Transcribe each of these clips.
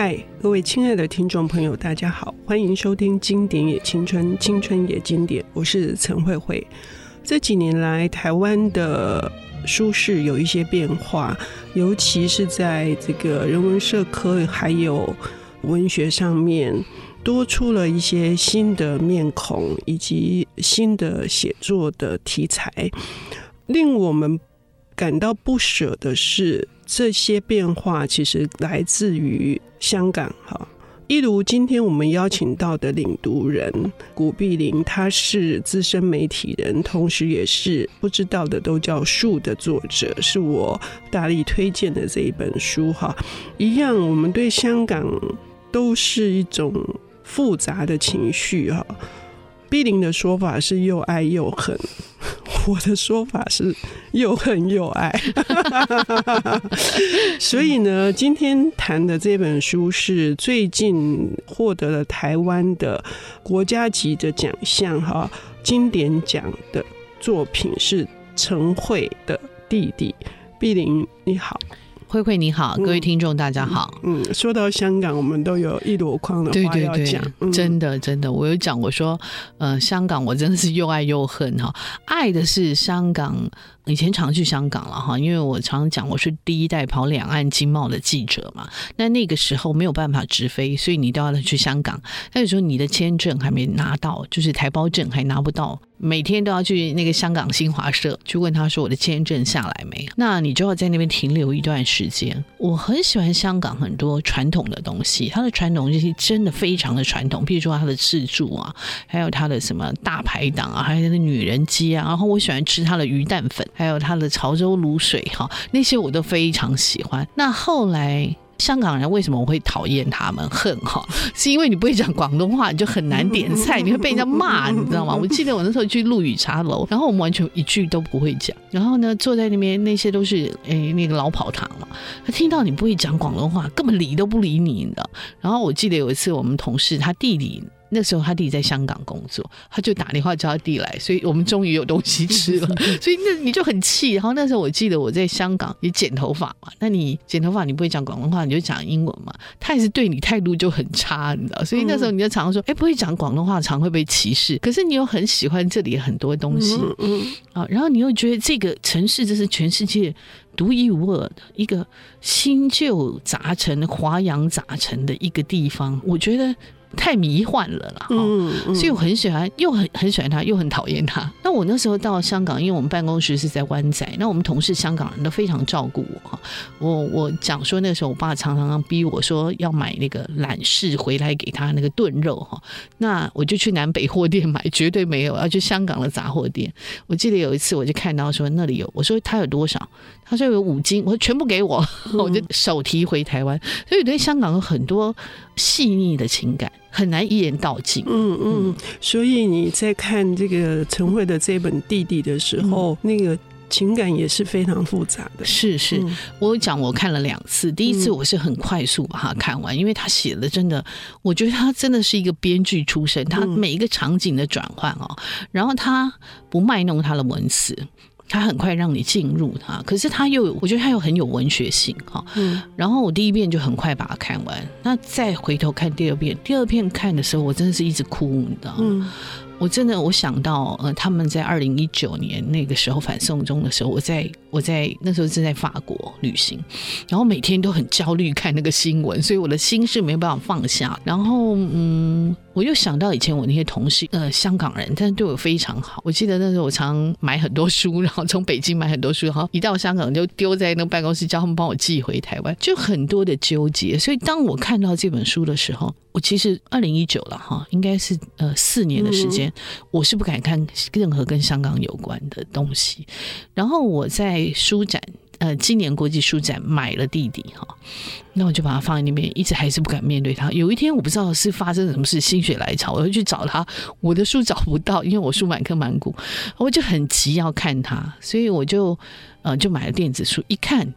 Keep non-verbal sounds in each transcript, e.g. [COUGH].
嗨，各位亲爱的听众朋友，大家好，欢迎收听《经典也青春，青春也经典》，我是陈慧慧。这几年来，台湾的书市有一些变化，尤其是在这个人文社科还有文学上面，多出了一些新的面孔以及新的写作的题材，令我们感到不舍的是，这些变化其实来自于香港。哈，一如今天我们邀请到的领读人古碧玲，他是资深媒体人，同时也是不知道的都叫树的作者，是我大力推荐的这一本书。哈，一样，我们对香港都是一种复杂的情绪。哈，碧玲的说法是又爱又恨。[LAUGHS] 我的说法是又恨又爱，[LAUGHS] 所以呢，今天谈的这本书是最近获得了台湾的国家级的奖项哈，经典奖的作品是陈慧的弟弟。碧玲，你好。慧慧你好，各位听众大家好。嗯，嗯，说到香港，我们都有一箩筐的话要讲。对对对，嗯、真的真的，我有讲，我说，呃，香港我真的是又爱又恨哈。爱的是香港，以前常去香港了哈，因为我常常讲，我是第一代跑两岸经贸的记者嘛。那那个时候没有办法直飞，所以你都要去香港。那个时候你的签证还没拿到，就是台胞证还拿不到。每天都要去那个香港新华社去问他说，我的签证下来没有？那你就要在那边停留一段时间。我很喜欢香港很多传统的东西，它的传统东西真的非常的传统，比如说它的自助啊，还有它的什么大排档啊，还有那个女人街啊，然后我喜欢吃它的鱼蛋粉，还有他的潮州卤水哈，那些我都非常喜欢。那后来。香港人为什么我会讨厌他们恨哈？[LAUGHS] 是因为你不会讲广东话，你就很难点菜，你会被人家骂，你知道吗？[LAUGHS] 我记得我那时候去陆羽茶楼，然后我们完全一句都不会讲，然后呢，坐在那边那些都是诶那个老跑堂了，他听到你不会讲广东话，根本理都不理你，你知道？然后我记得有一次我们同事他弟弟。那时候他弟在香港工作，他就打电话叫他弟来，所以我们终于有东西吃了。[LAUGHS] 所以那你就很气。然后那时候我记得我在香港也剪头发嘛，那你剪头发你不会讲广东话，你就讲英文嘛。他也是对你态度就很差，你知道。所以那时候你就常常说，哎，不会讲广东话，常会被歧视。可是你又很喜欢这里很多东西，嗯啊，然后你又觉得这个城市这是全世界独一无二的一个新旧杂陈、华洋杂陈的一个地方，我觉得。太迷幻了啦，嗯，嗯，所以我很喜欢，又很很喜欢他，又很讨厌他。[LAUGHS] 那我那时候到香港，因为我们办公室是在湾仔，那我们同事香港人都非常照顾我哈。我我讲说那时候我爸常常逼我说要买那个懒式回来给他那个炖肉哈，那我就去南北货店买，绝对没有要去香港的杂货店。我记得有一次我就看到说那里有，我说他有多少，他说有五斤，我说全部给我，[LAUGHS] 我就手提回台湾。所以对香港有很多细腻的情感。很难一言道尽。嗯嗯，所以你在看这个陈慧的这本《弟弟》的时候，嗯、那个情感也是非常复杂的。是是，嗯、我讲我看了两次，第一次我是很快速把它看完，嗯、因为他写的真的，我觉得他真的是一个编剧出身，他每一个场景的转换哦，然后他不卖弄他的文词。他很快让你进入他，可是他又，我觉得他又很有文学性哈。嗯。然后我第一遍就很快把它看完，那再回头看第二遍，第二遍看的时候，我真的是一直哭，你知道吗？嗯。我真的，我想到呃，他们在二零一九年那个时候反送中的时候，我在我在那时候正在法国旅行，然后每天都很焦虑看那个新闻，所以我的心是没有办法放下。然后嗯。我又想到以前我那些同事，呃，香港人，但是对我非常好。我记得那时候我常买很多书，然后从北京买很多书，然后一到香港就丢在那个办公室，叫他们帮我寄回台湾，就很多的纠结。所以当我看到这本书的时候，我其实二零一九了哈，应该是呃四年的时间，我是不敢看任何跟香港有关的东西。然后我在书展。呃，今年国际书展买了弟弟哈，那我就把它放在那边，一直还是不敢面对他。有一天我不知道是发生什么事，心血来潮，我就去找他，我的书找不到，因为我书满坑满谷，我就很急要看他，所以我就呃就买了电子书，一看。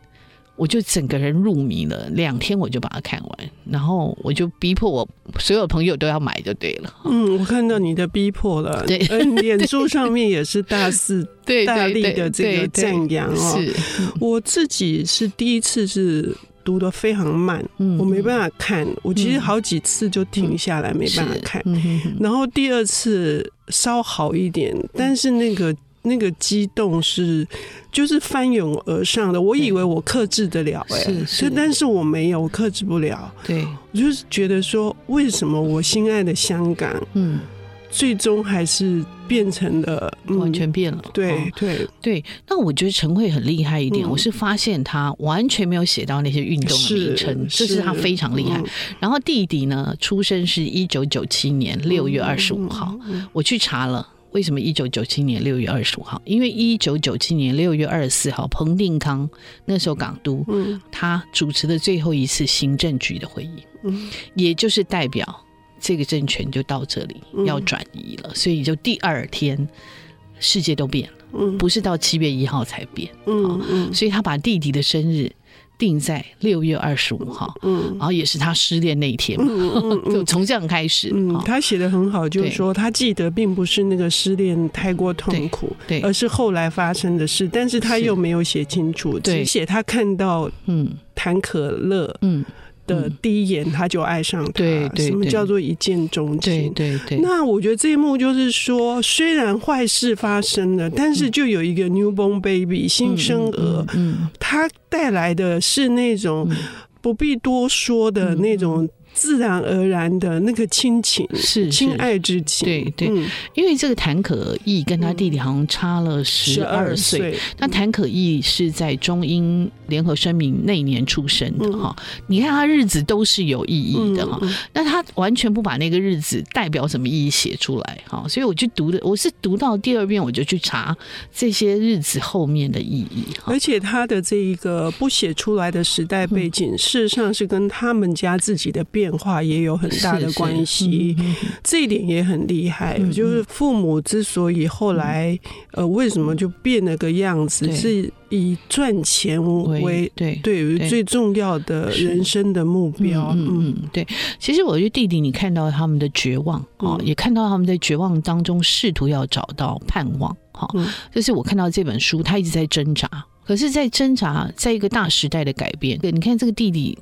我就整个人入迷了，两天我就把它看完，然后我就逼迫我所有朋友都要买就对了。嗯，我看到你的逼迫了，[LAUGHS] 对，脸书上面也是大肆 [LAUGHS] 大力的这个赞扬哦。是，我自己是第一次是读的非常慢，嗯我没办法看。我其实好几次就停下来，没办法看。然后第二次稍好一点，但是那个那个激动是就是翻涌而上的。我以为我克制得了、欸，哎，是是但是我没有，我克制不了。对，我就是觉得说，为什么我心爱的香港，嗯，最终还是变成了、嗯、完全变了。对哦对对，那我觉得陈慧很厉害一点，嗯我是发现他完全没有写到那些运动的名称，这是他非常厉害。嗯然后弟弟呢，出生是一九九七年六月二十五号，嗯我去查了。为什么一九九七年六月二十五号？因为一九九七年六月二十四号，彭定康那时候港督，嗯。他主持的最后一次行政局的会议，嗯。也就是代表这个政权就到这里嗯。要转移了，所以就第二天世界都变了，嗯。不是到七月一号才变，嗯嗯。所以他把弟弟的生日定在六月二十五号，嗯。然后也是他失恋那一天嘛，嗯嗯 [LAUGHS] 就从这样开始。嗯哦，他写的很好，就是说他记得并不是那个失恋太过痛苦，对而是后来发生的事，但是他又没有写清楚，对。只写他看到嗯。谭可乐嗯，的第一眼他就爱上他，对对什么叫做一见钟情？对对，那我觉得这一幕就是说，虽然坏事发生了，但是就有一个 newborn baby 新生儿，嗯他带来的是那种嗯。不必多说的那种自然而然的那个亲情，是是。亲爱之情。对对。嗯。因为这个谭可义跟他弟弟好像差了十二岁。岁，那谭可义是在中英联合声明那一年出生的嗯。哈，你看他日子都是有意义的哈，嗯。那他完全不把那个日子代表什么意义写出来哈，所以我就读的，我是读到第二遍我就去查这些日子后面的意义而，且他的这一个不写出来的时代背景，事实上是跟他们家自己的变化也有很大的关系。是是嗯这一点也很厉害，嗯就是父母之所以后来呃为什么就变了个样子，是以赚钱为对对于最重要的人生的目标。嗯对。其实我觉得弟弟，你看到他们的绝望啊，嗯也看到他们在绝望当中试图要找到盼望。哈、嗯这是我看到这本书，他一直在挣扎。可是，在挣扎，在一个大时代的改变。对，你看这个弟弟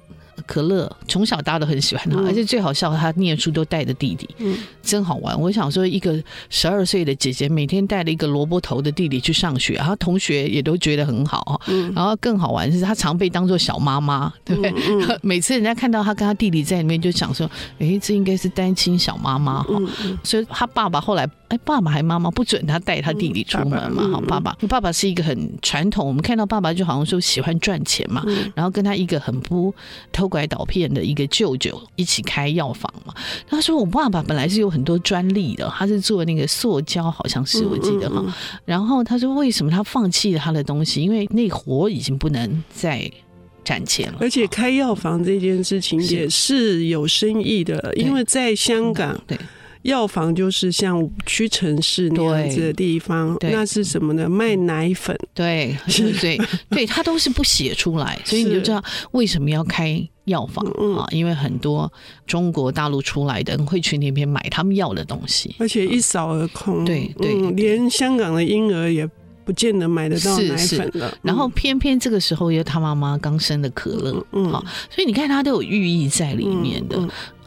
可乐，从小大家都很喜欢他，嗯而且最好笑，他念书都带着弟弟，嗯真好玩。我想说，一个十二岁的姐姐每天带了一个萝卜头的弟弟去上学，然后同学也都觉得很好。嗯然后更好玩的是，他常被当做小妈妈，对不对？[LAUGHS] 每次人家看到他跟他弟弟在里面，就想说：“诶，这应该是单亲小妈妈哈。嗯嗯所以他爸爸后来，哎，爸爸还妈妈不准他带他弟弟出门嘛？嗯哈，爸爸，爸爸是一个很传统，我们看到爸爸就好像说喜欢赚钱嘛，嗯然后跟他一个很不偷拐倒骗的一个舅舅一起开药房嘛。他说我爸爸本来是有很多专利的，他是做那个塑胶，好像是我记得哈。然后他说为什么他放弃了他的东西？因为那活已经不能再赚钱了，而且开药房这件事情也是有生意的，因为在香港，对。药房就是像五区城市那样子的地方，那是什么呢？卖奶粉，对，对对 [LAUGHS] 对，他都是不写出来，所以你就知道为什么要开药房啊？因为很多中国大陆出来的人会去那边买他们要的东西，而且一扫而空。对对，嗯，连香港的婴儿也不见得买得到奶粉了。然后偏偏这个时候又他妈妈刚生的可乐，嗯，好，所以你看它都有寓意在里面的。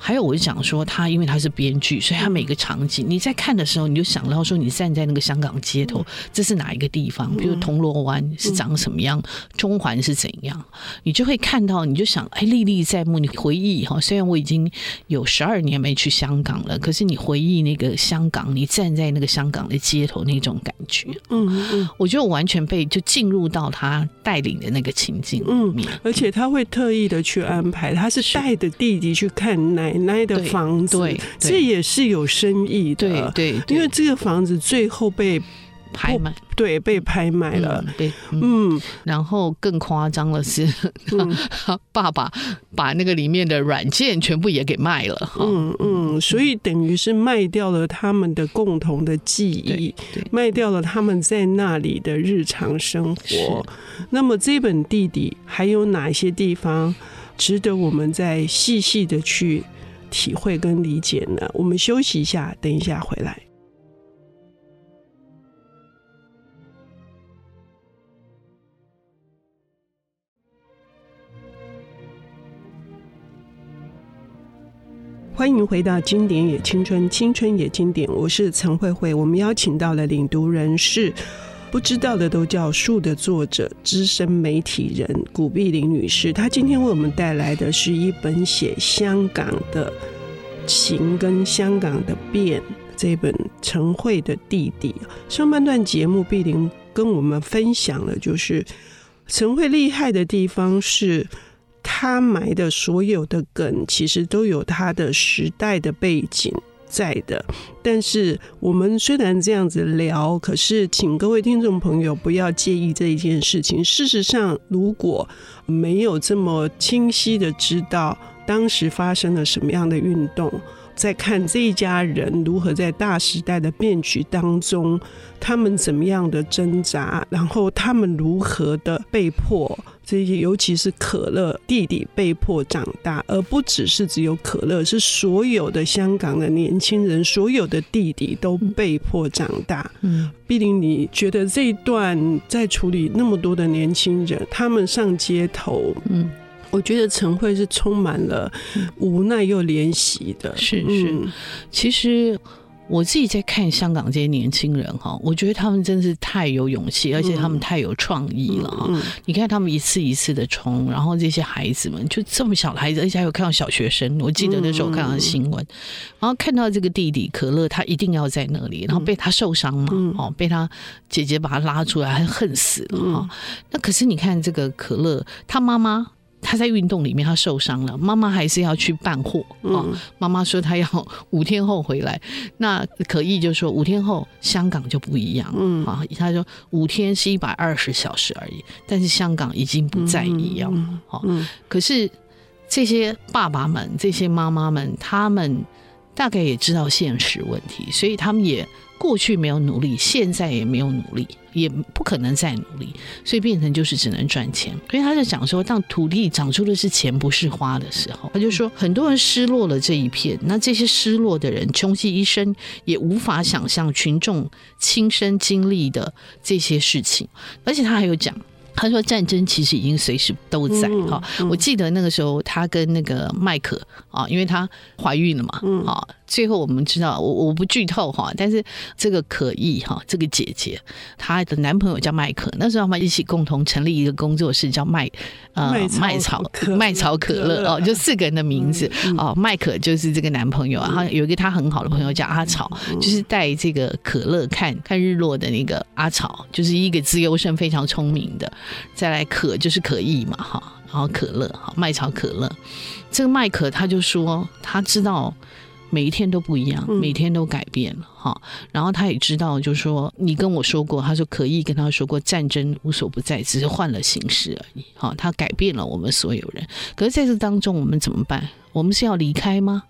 还有，我就想说，他因为他是编剧，所以他每个场景你在看的时候，你就想到说，你站在那个香港街头，这是哪一个地方？比如铜锣湾是长什么样，中环是怎样，你就会看到，你就想，哎，历历在目。你回忆哈，虽然我已经有十二年没去香港了，可是你回忆那个香港，你站在那个香港的街头那种感觉，嗯嗯，我觉得我完全被就进入到他带领的那个情境里面，而且他会特意的去安排，他是带着弟弟去看奶。奶奶的房子，对，对。这也是有生意的，对，对，因为这个房子最后被拍卖，对，被拍卖了，对，嗯，嗯。然后更夸张的是，[LAUGHS] 嗯、爸爸把那个里面的软件全部也给卖了，嗯嗯，所以等于是卖掉了他们的共同的记忆，卖掉了他们在那里的日常生活。那么这本弟弟还有哪些地方？值得我们再细细的去体会跟理解呢？我们休息一下等一下回来。欢迎回到经典也青春青春也经典我是陈慧慧我们邀请到了领读人士不知道的都叫树的作者、资深媒体人古碧玲女士。她今天为我们带来的是一本写香港的情跟香港的变这本陈慧的弟弟。上半段节目，碧玲跟我们分享了，就是陈慧厉害的地方是。他埋的所有的梗，其实都有他的时代的背景在的。但是我们虽然这样子聊，可是请各位听众朋友不要介意这一件事情。事实上，如果没有这么清晰的知道当时发生了什么样的运动，在看这一家人如何在大时代的变局当中，他们怎么样的挣扎，然后他们如何的被迫。这些，尤其是可乐弟弟被迫长大，而不只是只有可乐，是所有的香港的年轻人，所有的弟弟都被迫长大。嗯，碧玲，你觉得这一段在处理那么多的年轻人，他们上街头，嗯，我觉得陈慧是充满了无奈又怜惜的。是是，嗯，其实。我自己在看香港这些年轻人哈，我觉得他们真是太有勇气，而且他们太有创意了哈。你看他们一次一次的冲，然后这些孩子们就这么小的孩子，而且还有看到小学生。我记得那时候看到新闻，然后看到这个弟弟可乐，他一定要在那里，然后被他受伤嘛，哦，被他姐姐把他拉出来，还恨死了哈。那可是你看这个可乐，他妈妈。他在运动里面，他受伤了，妈妈还是要去办货啊。妈妈说他要五天后回来，那可意就说五天后香港就不一样了啊。他说五天是一百二十小时而已，但是香港已经不再一样了。好，可是这些爸爸们、这些妈妈们，他们大概也知道现实问题，所以他们也。过去没有努力，现在也没有努力，也不可能再努力，所以变成就是只能赚钱。所以他就讲说，当土地长出的是钱不是花的时候，他就说很多人失落了这一片，那这些失落的人穷其一生也无法想象群众亲身经历的这些事情，而且他还有讲。他说：“战争其实已经随时都在哈。我记得那个时候，他跟那个麦可啊，因为她怀孕了嘛，啊，最后我们知道，我我不剧透哈，但是这个可意哈，这个姐姐她的男朋友叫麦可，那时候他们一起共同成立一个工作室，叫麦呃麦草麦草可乐哦，[LAUGHS] 就四个人的名字哦，麦可就是这个男朋友啊，他有一个他很好的朋友叫阿草，就是带这个可乐看看日落的那个阿草，就是一个资优生，非常聪明的。”再来可就是可意嘛哈，然后可乐哈，麦草可乐，这个麦可他就说他知道每一天都不一样，每天都改变了哈，然后他也知道就是说你跟我说过，他说可意跟他说过战争无所不在，只是换了形式而已哈，他改变了我们所有人，可是在这当中我们怎么办？我们是要离开吗？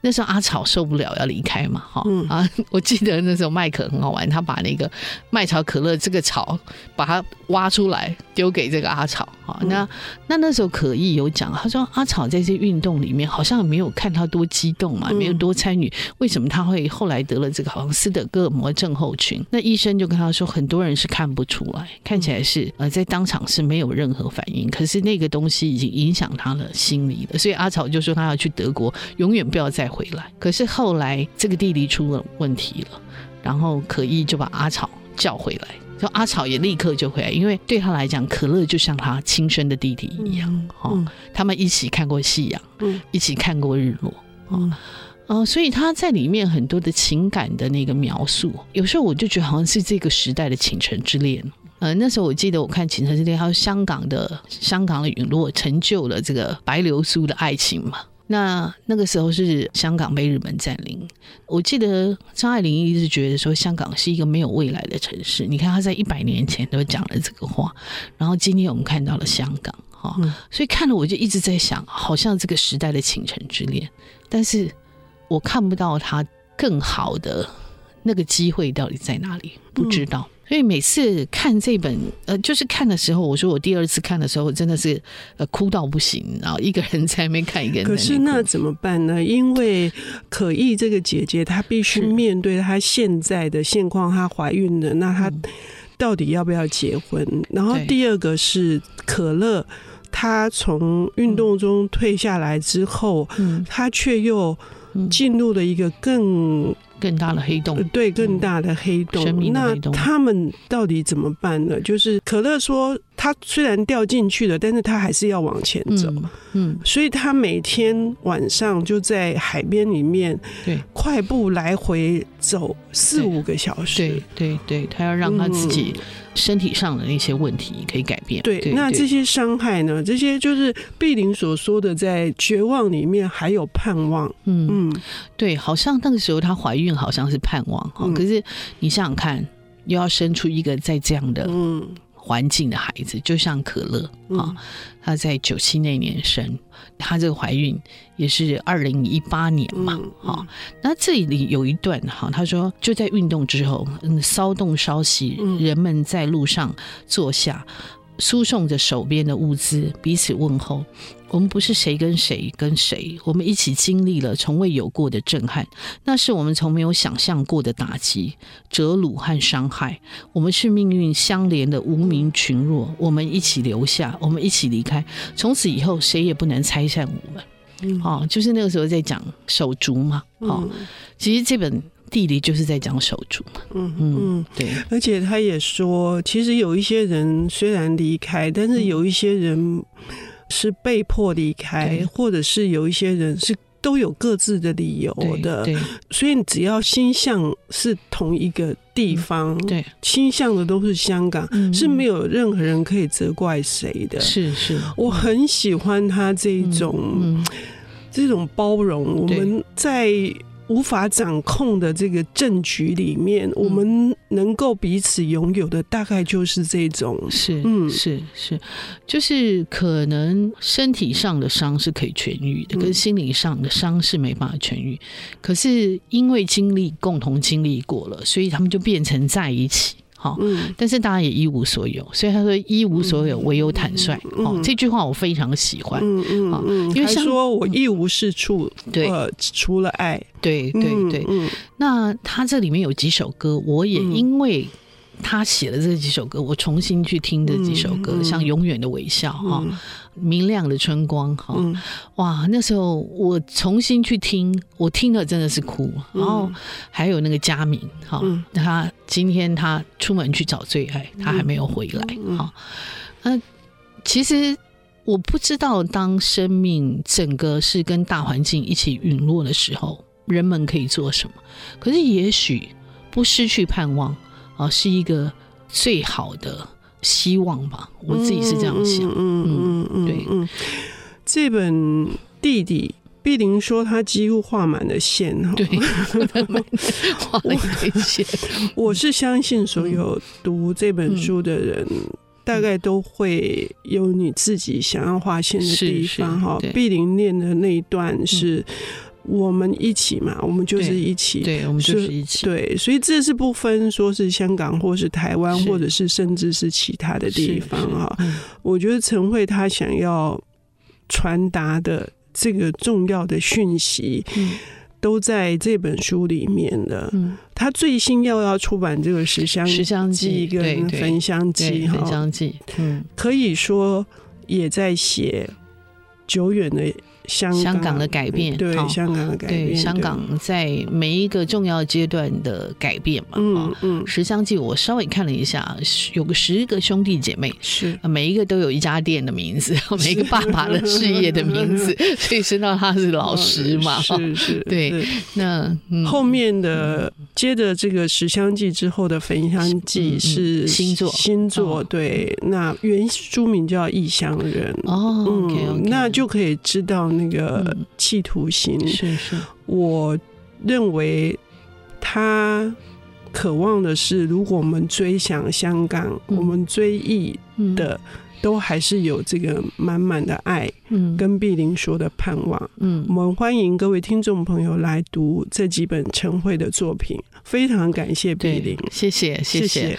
那时候阿草受不了要离开嘛，哈、嗯、啊！[LAUGHS] 我记得那时候麦可很好玩，他把那个麦草可乐这个草把它挖出来丢给这个阿草，哈、嗯。那那那时候可意有讲，他说阿草在这些运动里面好像没有看他多激动嘛，没有多参与，为什么他会后来得了这个好像斯德哥尔摩症候群？那医生就跟他说，很多人是看不出来，看起来是呃在当场是没有任何反应，可是那个东西已经影响他的心理了，所以阿草就说他要去德国，永远不要再回来。可是后来这个弟弟出了问题了，然后可意就把阿草叫回来，就阿草也立刻就回来，因为对他来讲，可乐就像他亲生的弟弟一样，哈、嗯嗯，他们一起看过夕阳，嗯，一起看过日落，嗯，呃，所以他在里面很多的情感的那个描述，有时候我就觉得好像是这个时代的倾城之恋，呃，那时候我记得我看倾城之恋，还有香港的香港的陨落成就了这个白流苏的爱情嘛。那那个时候是香港被日本占领，我记得张爱玲一直觉得说香港是一个没有未来的城市。你看她在一百年前都讲了这个话，然后今天我们看到了香港，哈，所以看了我就一直在想，好像这个时代的倾城之恋，但是我看不到它更好的那个机会到底在哪里，不知道。所以每次看这本，呃，就是看的时候，我说我第二次看的时候，真的是呃哭到不行，然后一个人在那边看，一个人。可是那怎么办呢？因为可意这个姐姐，她必须面对她现在的现况，她怀孕了，那她到底要不要结婚？然后第二个是可乐，她从运动中退下来之后，她却又。进入了一个更。更大的黑洞，对，更大的黑洞。嗯、那他们到底怎么办呢？就是可乐说，他虽然掉进去了，但是他还是要往前走。嗯，嗯，所以他每天晚上就在海边里面，对，快步来回走四五个小时。对，对，对，他要让他自己。嗯身体上的那些问题可以改变。对，对那这些伤害呢？这些就是碧玲所说的，在绝望里面还有盼望。嗯嗯，对，好像那个时候她怀孕，好像是盼望哈。嗯、可是你想想看，又要生出一个在这样的嗯。环境的孩子，就像可乐啊，她在九七那年生，她这个怀孕也是二零一八年嘛，哈。那这里有一段哈，她说就在运动之后，嗯，骚动稍息，人们在路上坐下。输送着手边的物资，彼此问候。我们不是谁跟谁跟谁，我们一起经历了从未有过的震撼，那是我们从没有想象过的打击、折辱和伤害。我们是命运相连的无名群弱，我们一起留下，我们一起离开。从此以后，谁也不能拆散我们。嗯，哦，就是那个时候在讲手足嘛。哦，其实这本。地理就是在讲手足，嗯嗯，对，而且他也说，其实有一些人虽然离开，但是有一些人是被迫离开，或者是有一些人是都有各自的理由的，对，所以只要心向是同一个地方，对，心向的都是香港，是没有任何人可以责怪谁的，是是，我很喜欢他这种这种包容，我们在。无法掌控的这个政局里面，我们能够彼此拥有的，大概就是这种，是，嗯，是是，就是可能身体上的伤是可以痊愈的，跟心理上的伤是没办法痊愈。可是因为经历共同经历过了，所以他们就变成在一起。好，但是大家也一无所有，所以他说一无所有，唯有坦率。哦，这句话我非常喜欢。嗯嗯嗯，因为像说我一无是处，对，除了爱。对对对。那他这里面有几首歌，我也因为他写了这几首歌，我重新去听这几首歌，像《永远的微笑》哈。明亮的春光，哈、嗯，哇！那时候我重新去听，我听了真的是哭。然后还有那个佳明，哈、嗯，他今天他出门去找最爱，他还没有回来，哈。嗯，其实我不知道，当生命整个是跟大环境一起陨落的时候，人们可以做什么？可是也许不失去盼望啊，是一个最好的。希望吧，我自己是这样想。嗯嗯嗯，对。这本弟弟碧玲说，他几乎画满了线哈。对，画了一堆线。我是相信所有读这本书的人，大概都会有你自己想要画线的地方哈。碧玲念的那一段是。我们一起嘛，我们就是一起，对，我们就是一起，对，所以这是不分说是香港或是台湾，或者是甚至是其他的地方哈。我觉得陈慧她想要传达的这个重要的讯息，都在这本书里面了。他最新要要出版这个《十香十香记》跟《焚香记》哈，《焚香记》嗯，可以说也在写久远的。香港，香港的改变，对香港的改变，对香港在每一个重要阶段的改变嘛。嗯嗯，十香记我稍微看了一下，有个十个兄弟姐妹，是每一个都有一家店的名字，[LAUGHS] 每一个爸爸的事业的名字，[LAUGHS] 所以知道他是老师嘛。是是，对。那后面的接着这个十香记之后的焚香记是星座星座对。那原书名叫异乡人哦，嗯，那就可以知道。那个企图心，嗯、是是，我认为他渴望的是，如果我们追想香港，嗯、我们追忆的、嗯、都还是有这个满满的爱，嗯，跟碧玲说的盼望，嗯，我们欢迎各位听众朋友来读这几本陈慧的作品，非常感谢碧玲，谢谢谢谢。谢谢